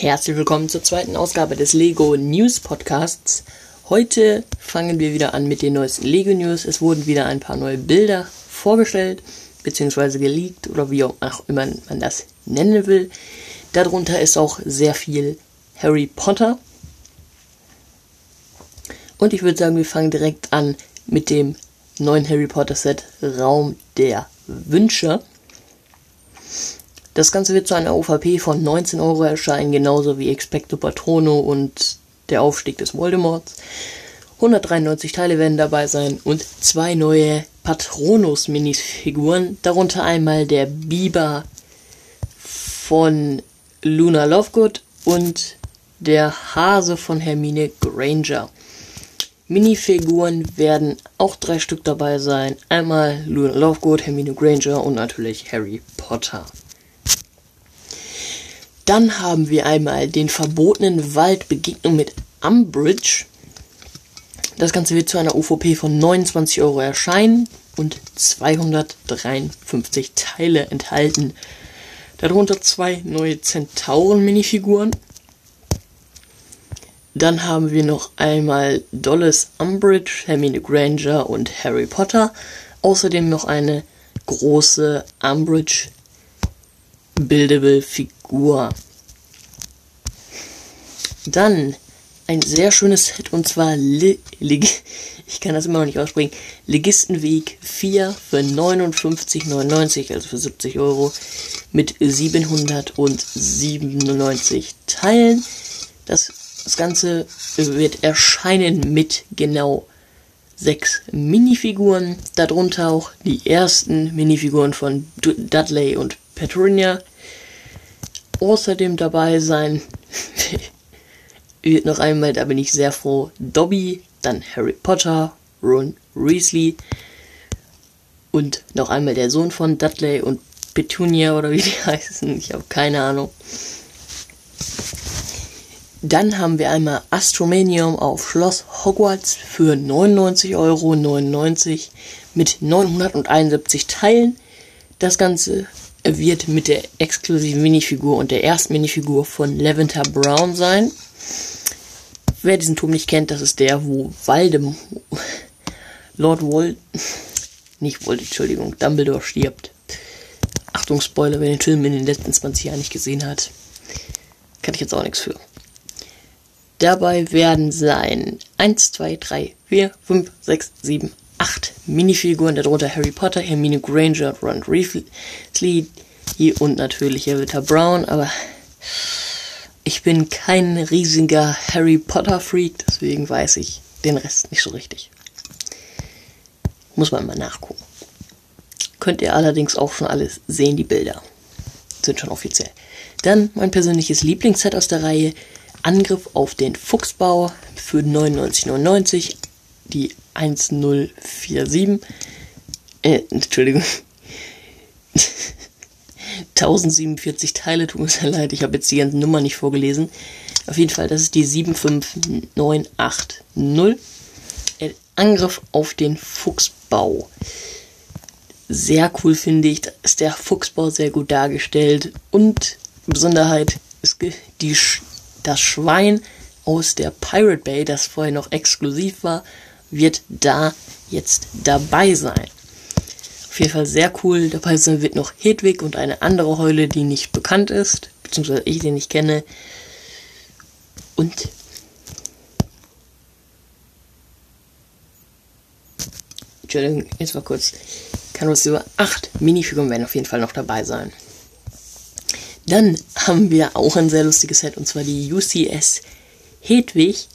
Herzlich willkommen zur zweiten Ausgabe des Lego News Podcasts. Heute fangen wir wieder an mit den neuesten Lego News. Es wurden wieder ein paar neue Bilder vorgestellt, beziehungsweise geleakt oder wie auch immer man das nennen will. Darunter ist auch sehr viel Harry Potter. Und ich würde sagen, wir fangen direkt an mit dem neuen Harry Potter Set Raum der Wünsche. Das Ganze wird zu einer OVP von 19 Euro erscheinen, genauso wie Expecto Patrono und der Aufstieg des Voldemorts. 193 Teile werden dabei sein und zwei neue Patronus-Minifiguren, darunter einmal der Biber von Luna Lovegood und der Hase von Hermine Granger. Minifiguren werden auch drei Stück dabei sein. Einmal Luna Lovegood, Hermine Granger und natürlich Harry Potter. Dann haben wir einmal den verbotenen Wald Begegnung mit Umbridge. Das Ganze wird zu einer UVP von 29 Euro erscheinen und 253 Teile enthalten. Darunter zwei neue Zentauren-Minifiguren. Dann haben wir noch einmal Dolores Umbridge, Hermine Granger und Harry Potter. Außerdem noch eine große Umbridge Buildable Figur. Dann ein sehr schönes Set und zwar Li Lig ich kann das immer noch nicht aussprechen. Ligistenweg 4 für 59,99, also für 70 Euro mit 797 Teilen. Das, das Ganze wird erscheinen mit genau sechs Minifiguren, darunter auch die ersten Minifiguren von Dudley und Petunia. Außerdem dabei sein noch einmal, da bin ich sehr froh, Dobby, dann Harry Potter, Ron Weasley und noch einmal der Sohn von Dudley und Petunia oder wie die heißen, ich habe keine Ahnung. Dann haben wir einmal Astromanium auf Schloss Hogwarts für 99,99 Euro mit 971 Teilen. Das Ganze wird mit der exklusiven Minifigur und der ersten Minifigur von Lavender Brown sein. Wer diesen Turm nicht kennt, das ist der, wo Waldem Lord Wold nicht Wold, Entschuldigung, Dumbledore stirbt. Achtung, Spoiler, wer den Film in den letzten 20 Jahren nicht gesehen hat, kann ich jetzt auch nichts für. Dabei werden sein 1, 2, 3, 4, 5, 6, 7, 8 Minifiguren, darunter Harry Potter, Hermine Granger, Ron Weasley und natürlich Evita Brown, aber ich bin kein riesiger Harry Potter Freak, deswegen weiß ich den Rest nicht so richtig. Muss man mal nachgucken. Könnt ihr allerdings auch schon alles sehen, die Bilder. Sind schon offiziell. Dann mein persönliches Lieblingsset aus der Reihe. Angriff auf den Fuchsbau für 99,99. Die 1047. Äh, Entschuldigung. 1047 Teile, tut mir sehr leid, ich habe jetzt die ganze Nummer nicht vorgelesen. Auf jeden Fall, das ist die 75980. Angriff auf den Fuchsbau. Sehr cool finde ich, da ist der Fuchsbau sehr gut dargestellt und Besonderheit ist die, das Schwein aus der Pirate Bay, das vorher noch exklusiv war, wird da jetzt dabei sein. Auf jeden Fall sehr cool. Dabei wird noch Hedwig und eine andere Heule, die nicht bekannt ist, beziehungsweise ich den nicht kenne. Und Entschuldigung, jetzt mal kurz. Kann uns über acht Minifiguren werden auf jeden Fall noch dabei sein. Dann haben wir auch ein sehr lustiges Set und zwar die UCS Hedwig.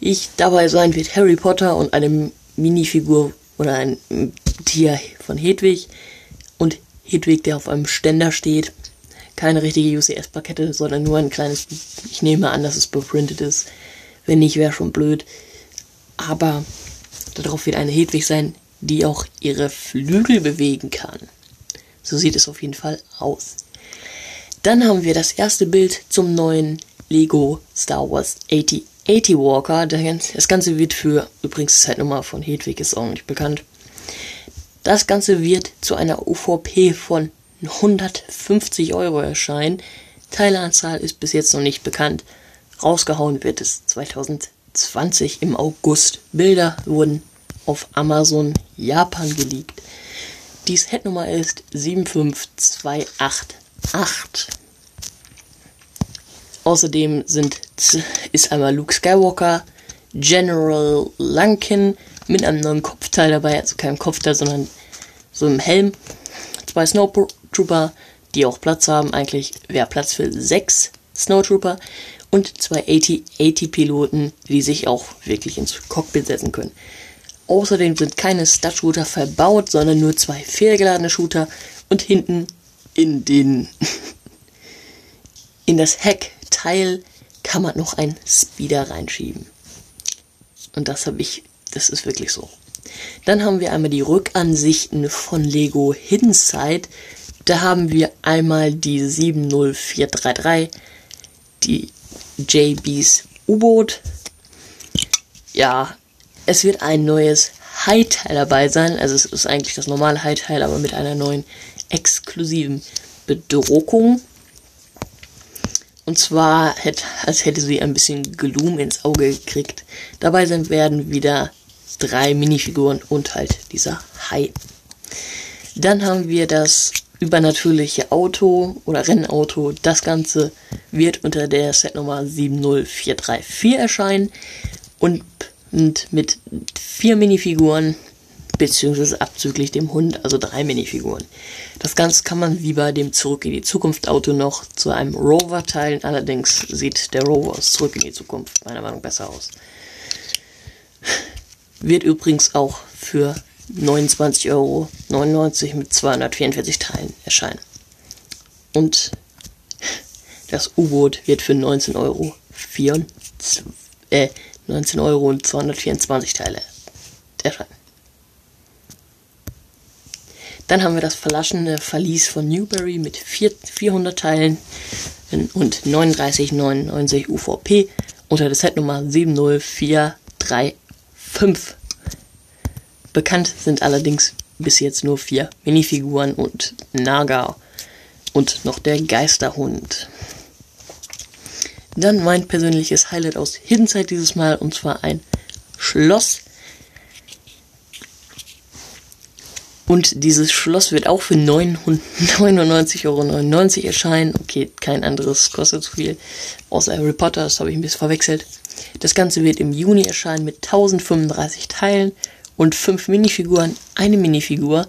Ich dabei sein wird Harry Potter und eine Minifigur oder ein Tier von Hedwig und Hedwig, der auf einem Ständer steht. Keine richtige UCS-Plakette, sondern nur ein kleines. Ich nehme an, dass es beprintet ist. Wenn nicht, wäre schon blöd. Aber darauf wird eine Hedwig sein, die auch ihre Flügel bewegen kann. So sieht es auf jeden Fall aus. Dann haben wir das erste Bild zum neuen Lego Star Wars 80 80 Walker. Das Ganze wird für, übrigens die Zeitnummer von Hedwig ist auch nicht bekannt. Das Ganze wird zu einer UVP von 150 Euro erscheinen. Teileanzahl ist bis jetzt noch nicht bekannt. Rausgehauen wird es 2020 im August. Bilder wurden auf Amazon Japan geleakt. Die Setnummer ist 75288. Außerdem sind, ist einmal Luke Skywalker, General Lunkin mit einem neuen Kopfteil dabei, also kein Kopfteil, sondern so einem Helm. Zwei Snowtrooper, die auch Platz haben. Eigentlich wäre Platz für sechs Snowtrooper und zwei AT-Piloten, die sich auch wirklich ins Cockpit setzen können. Außerdem sind keine Stud-Shooter verbaut, sondern nur zwei fehlgeladene Shooter und hinten in den in das Heckteil kann man noch einen Speeder reinschieben. Und das habe ich, das ist wirklich so. Dann haben wir einmal die Rückansichten von Lego Hidden Side. Da haben wir einmal die 70433, die JBs U-Boot. Ja, es wird ein neues High-Teil dabei sein. Also es ist eigentlich das normale High-Teil, aber mit einer neuen exklusiven Bedruckung. Und zwar, hätte, als hätte sie ein bisschen Gloom ins Auge gekriegt. Dabei sind werden wieder drei Minifiguren und halt dieser Hai. Dann haben wir das übernatürliche Auto oder Rennauto. Das Ganze wird unter der Setnummer 70434 erscheinen und, und mit vier Minifiguren beziehungsweise abzüglich dem Hund, also drei Minifiguren. Das Ganze kann man wie bei dem Zurück in die Zukunft Auto noch zu einem Rover teilen, allerdings sieht der Rover aus Zurück in die Zukunft meiner Meinung nach besser aus. Wird übrigens auch für 29,99 Euro mit 244 Teilen erscheinen. Und das U-Boot wird für 19 Euro, 24, äh, 19 Euro und 224 Teile erscheinen. Dann haben wir das verlassene Verlies von Newberry mit 4, 400 Teilen und 39,99 UVP unter der Setnummer 70435. Bekannt sind allerdings bis jetzt nur vier Minifiguren und Naga und noch der Geisterhund. Dann mein persönliches Highlight aus Hidden Side dieses Mal und zwar ein Schloss Und dieses Schloss wird auch für 99,99 Euro erscheinen. Okay, kein anderes kostet so viel. Außer Harry Potter, das habe ich ein bisschen verwechselt. Das Ganze wird im Juni erscheinen mit 1035 Teilen und 5 Minifiguren. Eine Minifigur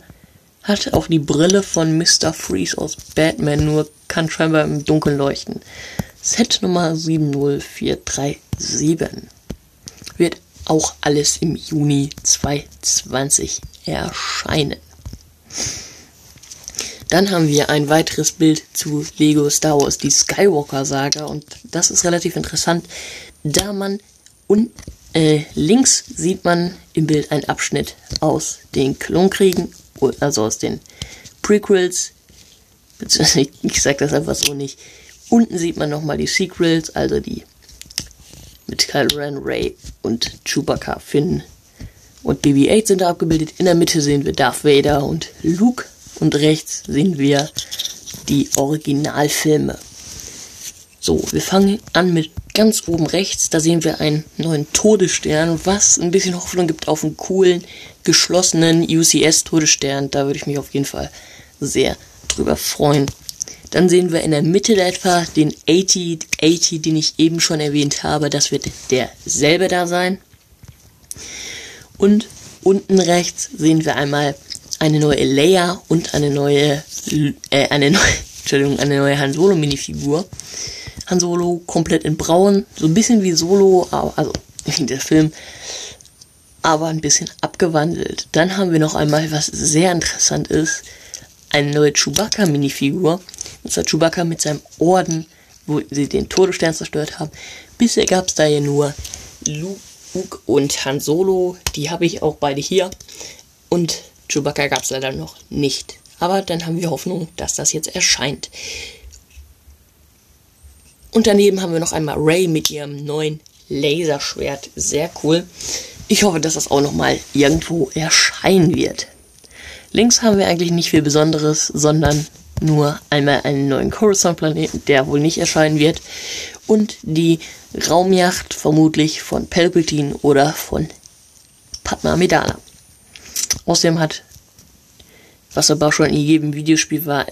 hat auch die Brille von Mr. Freeze aus Batman, nur kann scheinbar im Dunkeln leuchten. Set Nummer 70437 wird auch alles im Juni 2020 erscheinen. Dann haben wir ein weiteres Bild zu Lego Star Wars, die Skywalker Saga. Und das ist relativ interessant, da man und äh, links sieht man im Bild einen Abschnitt aus den Klonkriegen, also aus den Prequels. Ich sag das einfach so nicht. Unten sieht man nochmal die Sequels, also die mit Kylo Ren, Ray und Chewbacca, Finn und BB-8 sind da abgebildet. In der Mitte sehen wir Darth Vader und Luke. Und rechts sehen wir die Originalfilme. So, wir fangen an mit ganz oben rechts. Da sehen wir einen neuen Todesstern, was ein bisschen Hoffnung gibt auf einen coolen, geschlossenen UCS-Todesstern. Da würde ich mich auf jeden Fall sehr drüber freuen. Dann sehen wir in der Mitte etwa den 80, 80, den ich eben schon erwähnt habe. Das wird derselbe da sein. Und unten rechts sehen wir einmal eine neue Leia und eine neue, äh, eine neue, Entschuldigung, eine neue Han Solo Minifigur. Han Solo komplett in braun, so ein bisschen wie Solo, also der Film, aber ein bisschen abgewandelt. Dann haben wir noch einmal, was sehr interessant ist, eine neue Chewbacca Minifigur. Und zwar Chewbacca mit seinem Orden, wo sie den Todesstern zerstört haben. Bisher gab es da ja nur Luke Luke und Han Solo, die habe ich auch beide hier. Und Chewbacca gab es leider noch nicht. Aber dann haben wir Hoffnung, dass das jetzt erscheint. Und daneben haben wir noch einmal Ray mit ihrem neuen Laserschwert. Sehr cool. Ich hoffe, dass das auch nochmal irgendwo erscheinen wird. Links haben wir eigentlich nicht viel Besonderes, sondern nur einmal einen neuen Coruscant-Planeten, der wohl nicht erscheinen wird, und die Raumjacht vermutlich von Palpatine oder von Padma Amidala. Außerdem hat, was aber schon in jedem Videospiel war,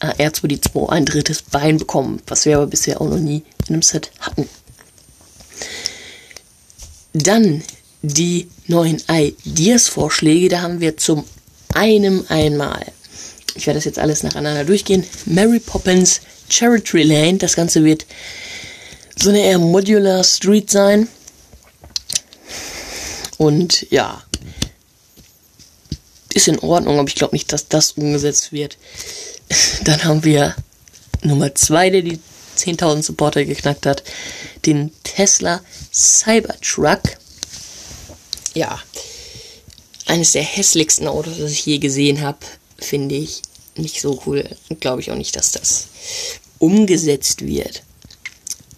R2D2 ein drittes Bein bekommen, was wir aber bisher auch noch nie in einem Set hatten. Dann die neuen Ideas-Vorschläge, da haben wir zum einen einmal, ich werde das jetzt alles nacheinander durchgehen, Mary Poppins Charity Lane, das Ganze wird so eine eher Modular Street sein. Und ja, ist in Ordnung, aber ich glaube nicht, dass das umgesetzt wird. Dann haben wir Nummer 2, der die 10.000 Supporter geknackt hat, den Tesla Cybertruck. Ja, eines der hässlichsten Autos, das ich je gesehen habe, finde ich nicht so cool. Glaube ich auch nicht, dass das umgesetzt wird.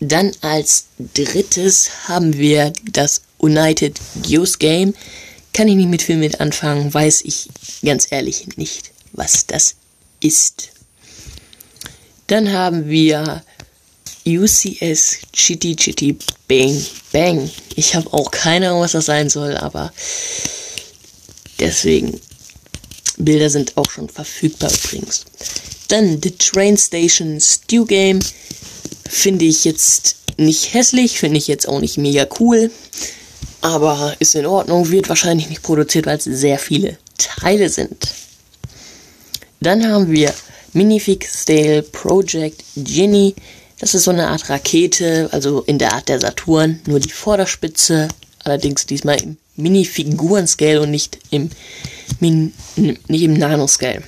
Dann als drittes haben wir das United Geos Game. Kann ich nicht mit viel mit anfangen, weiß ich ganz ehrlich nicht, was das ist. Dann haben wir UCS Chitty Chitty Bang Bang. Ich habe auch keine Ahnung, was das sein soll, aber deswegen. Bilder sind auch schon verfügbar übrigens. Dann The Train Station Stew Game. Finde ich jetzt nicht hässlich, finde ich jetzt auch nicht mega cool. Aber ist in Ordnung, wird wahrscheinlich nicht produziert, weil es sehr viele Teile sind. Dann haben wir Minifix Stale Project Ginny. Das ist so eine Art Rakete, also in der Art der Saturn, nur die Vorderspitze, allerdings diesmal im Minifiguren-Scale und nicht im, Min nicht im Nanoscale.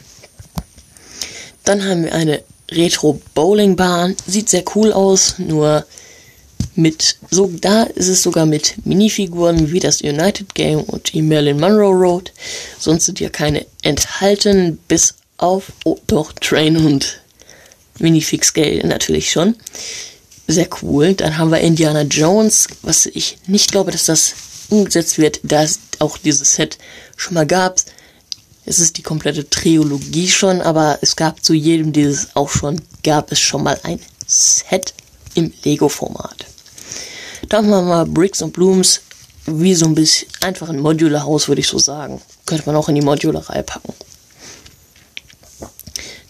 Dann haben wir eine Retro-Bowling-Bahn. Sieht sehr cool aus, nur mit, so, da ist es sogar mit Minifiguren wie das United Game und die Marilyn Monroe Road. Sonst sind ja keine enthalten, bis auf, oh doch, Train und Minifix Scale natürlich schon. Sehr cool. Dann haben wir Indiana Jones, was ich nicht glaube, dass das umgesetzt wird, da es auch dieses Set schon mal gab. Es ist die komplette Trilogie schon, aber es gab zu jedem dieses auch schon, gab es schon mal ein Set im Lego-Format. Dann haben wir mal Bricks und Blooms, wie so ein bisschen einfach ein Modular-Haus, würde ich so sagen. Könnte man auch in die Modular-Reihe packen.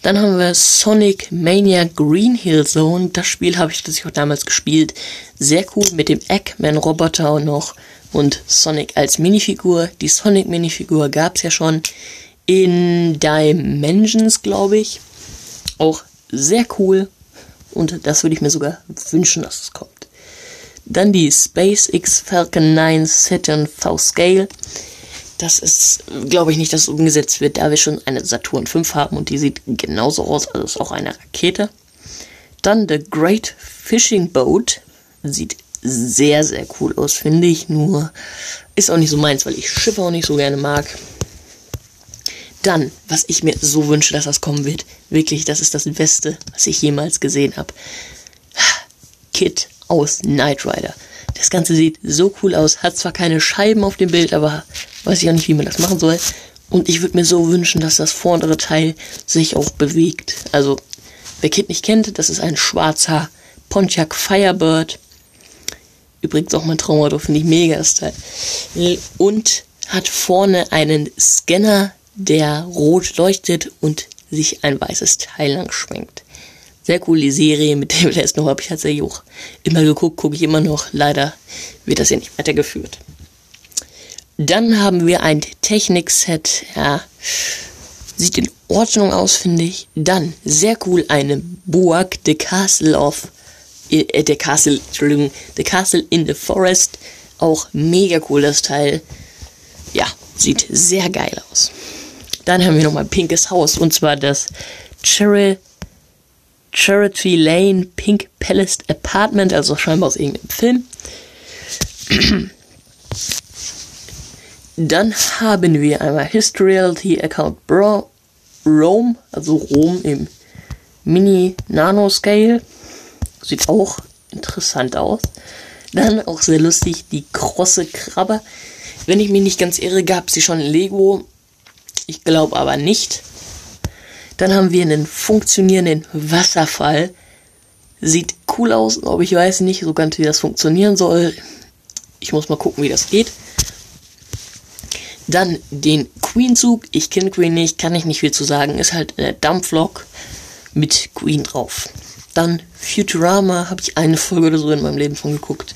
Dann haben wir Sonic Mania Green Hill Zone. Das Spiel habe ich das auch damals gespielt. Sehr cool mit dem Eggman-Roboter noch und Sonic als Minifigur. Die Sonic-Minifigur gab es ja schon in Dimensions, glaube ich. Auch sehr cool. Und das würde ich mir sogar wünschen, dass es kommt. Dann die SpaceX Falcon 9 Saturn V Scale. Das ist, glaube ich, nicht, dass es umgesetzt wird, da wir schon eine Saturn 5 haben und die sieht genauso aus, also ist auch eine Rakete. Dann The Great Fishing Boat. Sieht sehr, sehr cool aus, finde ich. Nur ist auch nicht so meins, weil ich Schiffe auch nicht so gerne mag. Dann, was ich mir so wünsche, dass das kommen wird. Wirklich, das ist das Beste, was ich jemals gesehen habe. Kit aus Knight Rider. Das Ganze sieht so cool aus. Hat zwar keine Scheiben auf dem Bild, aber weiß ich auch nicht, wie man das machen soll. Und ich würde mir so wünschen, dass das vordere Teil sich auch bewegt. Also, wer Kit nicht kennt, das ist ein schwarzer Pontiac Firebird Übrigens auch mein Traumauto, finde ich mega das Teil. Und hat vorne einen Scanner, der rot leuchtet und sich ein weißes Teil lang schwenkt. Sehr cool, die Serie mit dem noch habe ich tatsächlich auch immer geguckt, gucke ich immer noch. Leider wird das ja nicht weitergeführt. Dann haben wir ein Technik-Set, ja, sieht in Ordnung aus, finde ich. Dann, sehr cool, eine Burg, The Castle of äh, der Castle, Entschuldigung, The Castle in the Forest. Auch mega cool das Teil. Ja, sieht sehr geil aus. Dann haben wir nochmal ein pinkes Haus und zwar das Cherry, Charity Lane Pink Palace Apartment, also scheinbar aus irgendeinem Film. Dann haben wir einmal History Account Bro Rome, also Rom im Mini Nano Scale. Sieht auch interessant aus. Dann auch sehr lustig, die krosse Krabbe. Wenn ich mich nicht ganz irre, gab sie schon in Lego. Ich glaube aber nicht. Dann haben wir einen funktionierenden Wasserfall. Sieht cool aus, aber ich weiß nicht so ganz, wie das funktionieren soll. Ich muss mal gucken, wie das geht. Dann den Queen-Zug. Ich kenne Queen nicht, kann ich nicht viel zu sagen. Ist halt eine Dampflok mit Queen drauf. Dann Futurama habe ich eine Folge oder so in meinem Leben von geguckt.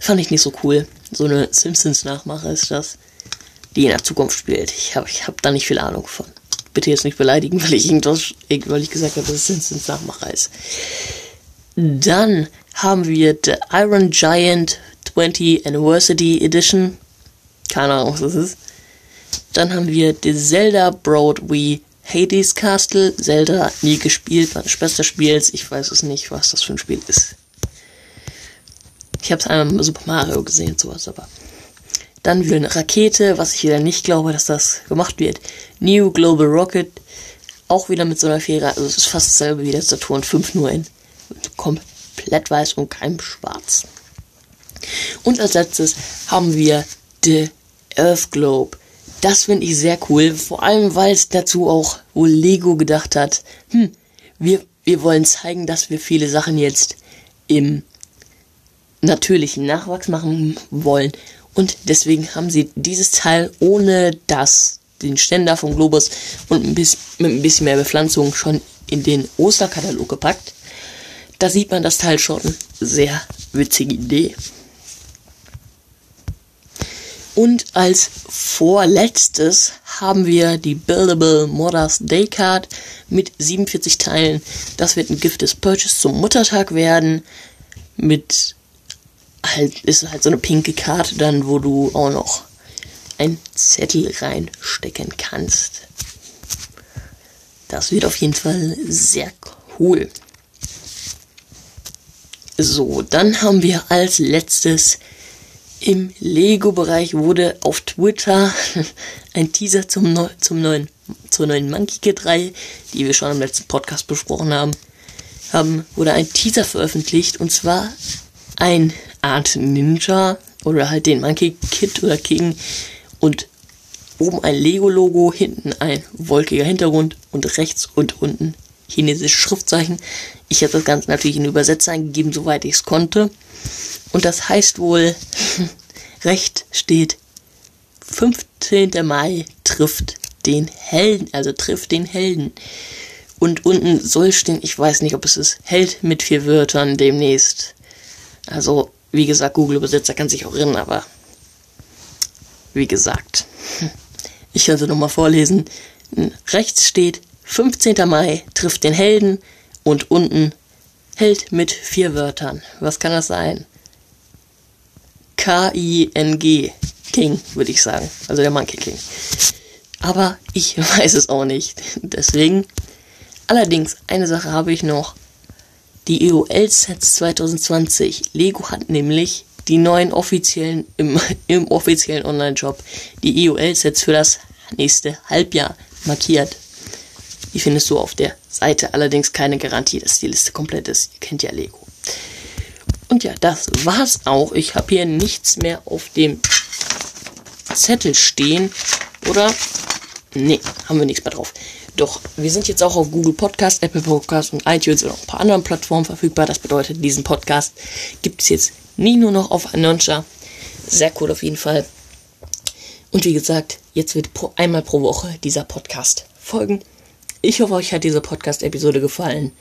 Fand ich nicht so cool. So eine Simpsons-Nachmache ist das, die in der Zukunft spielt. Ich habe ich hab da nicht viel Ahnung von. Bitte jetzt nicht beleidigen, weil ich irgendwas, weil ich gesagt habe, dass es Simpsons-Nachmacher ist. Dann haben wir The Iron Giant 20 Anniversary Edition. Keine Ahnung, was das ist. Dann haben wir The Zelda Broadway Hades Castle. Zelda nie gespielt, war das beste Spiels. Ich weiß es nicht, was das für ein Spiel ist. Ich habe es einmal mit Super Mario gesehen, sowas, aber. Dann wieder eine Rakete, was ich wieder nicht glaube, dass das gemacht wird. New Global Rocket. Auch wieder mit so einer Fähre. Also es ist fast dasselbe wie der Saturn 5, nur in komplett weiß und kein schwarz. Und als letztes haben wir The Earth Globe. Das finde ich sehr cool, vor allem weil es dazu auch wohl Lego gedacht hat. Hm, wir, wir wollen zeigen, dass wir viele Sachen jetzt im natürlichen Nachwachs machen wollen. Und deswegen haben sie dieses Teil ohne das, den Ständer vom Globus und ein bisschen, mit ein bisschen mehr Bepflanzung schon in den Osterkatalog gepackt. Da sieht man das Teil schon. Sehr witzige Idee. Und als vorletztes haben wir die Buildable Mother's Day Card mit 47 Teilen. Das wird ein Gift des Purchase zum Muttertag werden. Mit halt, ist halt so eine pinke Karte dann, wo du auch noch ein Zettel reinstecken kannst. Das wird auf jeden Fall sehr cool. So, dann haben wir als letztes im Lego-Bereich wurde auf Twitter ein Teaser zum, Neu zum neuen, zur neuen Monkey Kid 3, die wir schon im letzten Podcast besprochen haben, haben, wurde ein Teaser veröffentlicht und zwar ein Art Ninja oder halt den Monkey Kid oder King und oben ein Lego-Logo, hinten ein wolkiger Hintergrund und rechts und unten chinesische Schriftzeichen. Ich habe das Ganze natürlich in Übersetzer eingegeben, soweit ich es konnte. Und das heißt wohl, recht steht 15. Mai trifft den Helden, also trifft den Helden. Und unten soll stehen, ich weiß nicht, ob es ist, Held mit vier Wörtern demnächst. Also, wie gesagt, Google-Übersetzer kann sich auch irren, aber wie gesagt, ich könnte nochmal vorlesen. Rechts steht 15. Mai trifft den Helden und unten Held mit vier Wörtern. Was kann das sein? K-I-N-G. King, würde ich sagen. Also der Monkey King. Aber ich weiß es auch nicht. Deswegen. Allerdings, eine Sache habe ich noch. Die EOL-Sets 2020. Lego hat nämlich die neuen offiziellen, im, im offiziellen Online-Shop, die EOL-Sets für das nächste Halbjahr markiert. Die findest du auf der Seite. Allerdings keine Garantie, dass die Liste komplett ist. Ihr kennt ja Lego. Und ja, das war's auch. Ich habe hier nichts mehr auf dem Zettel stehen. Oder? Nee, haben wir nichts mehr drauf. Doch, wir sind jetzt auch auf Google Podcast, Apple Podcast und iTunes und auch ein paar anderen Plattformen verfügbar. Das bedeutet, diesen Podcast gibt es jetzt nie nur noch auf Anonscha. Sehr cool auf jeden Fall. Und wie gesagt, jetzt wird pro, einmal pro Woche dieser Podcast folgen. Ich hoffe, euch hat diese Podcast-Episode gefallen.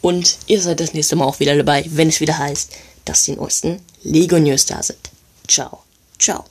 Und ihr seid das nächste Mal auch wieder dabei, wenn es wieder heißt, dass die neuesten Lego News da sind. Ciao. Ciao.